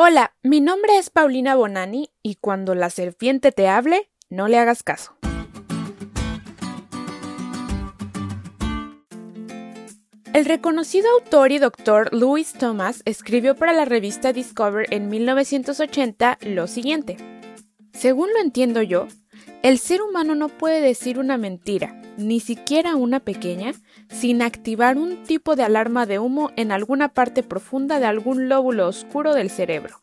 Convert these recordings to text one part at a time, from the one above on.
Hola, mi nombre es Paulina Bonani y cuando la serpiente te hable, no le hagas caso. El reconocido autor y doctor Louis Thomas escribió para la revista Discover en 1980 lo siguiente. Según lo entiendo yo, el ser humano no puede decir una mentira, ni siquiera una pequeña, sin activar un tipo de alarma de humo en alguna parte profunda de algún lóbulo oscuro del cerebro,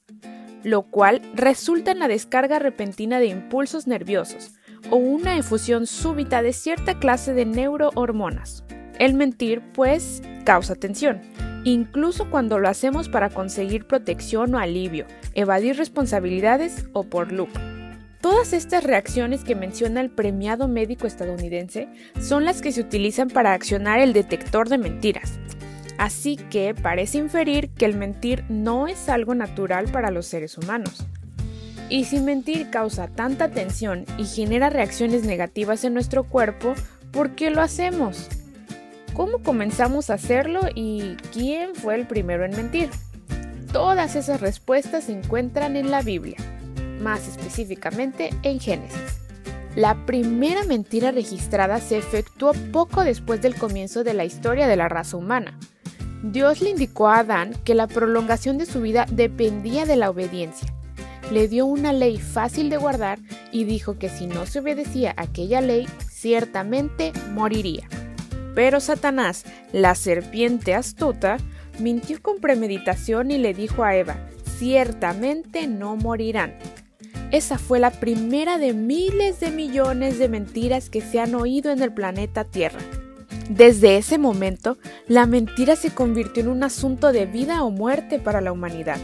lo cual resulta en la descarga repentina de impulsos nerviosos o una efusión súbita de cierta clase de neurohormonas. El mentir, pues, causa tensión, incluso cuando lo hacemos para conseguir protección o alivio, evadir responsabilidades o por lucro. Todas estas reacciones que menciona el premiado médico estadounidense son las que se utilizan para accionar el detector de mentiras. Así que parece inferir que el mentir no es algo natural para los seres humanos. Y si mentir causa tanta tensión y genera reacciones negativas en nuestro cuerpo, ¿por qué lo hacemos? ¿Cómo comenzamos a hacerlo y quién fue el primero en mentir? Todas esas respuestas se encuentran en la Biblia más específicamente en Génesis. La primera mentira registrada se efectuó poco después del comienzo de la historia de la raza humana. Dios le indicó a Adán que la prolongación de su vida dependía de la obediencia. Le dio una ley fácil de guardar y dijo que si no se obedecía aquella ley, ciertamente moriría. Pero Satanás, la serpiente astuta, mintió con premeditación y le dijo a Eva, ciertamente no morirán. Esa fue la primera de miles de millones de mentiras que se han oído en el planeta Tierra. Desde ese momento, la mentira se convirtió en un asunto de vida o muerte para la humanidad.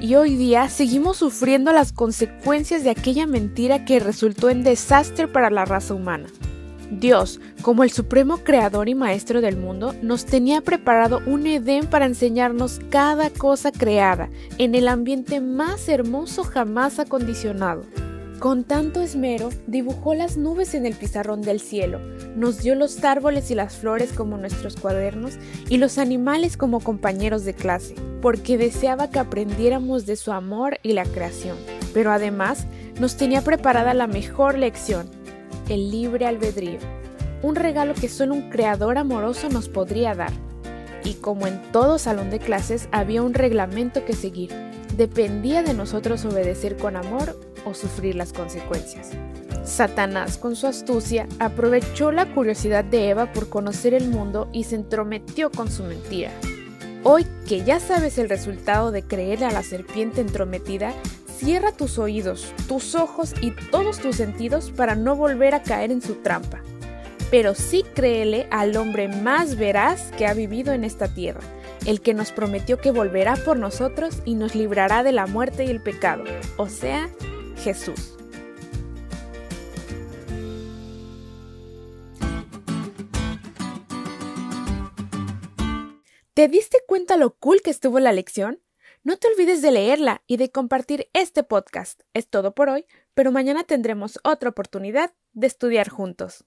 Y hoy día seguimos sufriendo las consecuencias de aquella mentira que resultó en desastre para la raza humana. Dios, como el supremo creador y maestro del mundo, nos tenía preparado un Edén para enseñarnos cada cosa creada en el ambiente más hermoso jamás acondicionado. Con tanto esmero, dibujó las nubes en el pizarrón del cielo, nos dio los árboles y las flores como nuestros cuadernos y los animales como compañeros de clase, porque deseaba que aprendiéramos de su amor y la creación. Pero además, nos tenía preparada la mejor lección, el libre albedrío, un regalo que solo un creador amoroso nos podría dar. Y como en todo salón de clases había un reglamento que seguir, dependía de nosotros obedecer con amor o sufrir las consecuencias. Satanás, con su astucia, aprovechó la curiosidad de Eva por conocer el mundo y se entrometió con su mentira. Hoy que ya sabes el resultado de creer a la serpiente entrometida, Cierra tus oídos, tus ojos y todos tus sentidos para no volver a caer en su trampa. Pero sí créele al hombre más veraz que ha vivido en esta tierra, el que nos prometió que volverá por nosotros y nos librará de la muerte y el pecado, o sea, Jesús. ¿Te diste cuenta lo cool que estuvo la lección? No te olvides de leerla y de compartir este podcast. Es todo por hoy, pero mañana tendremos otra oportunidad de estudiar juntos.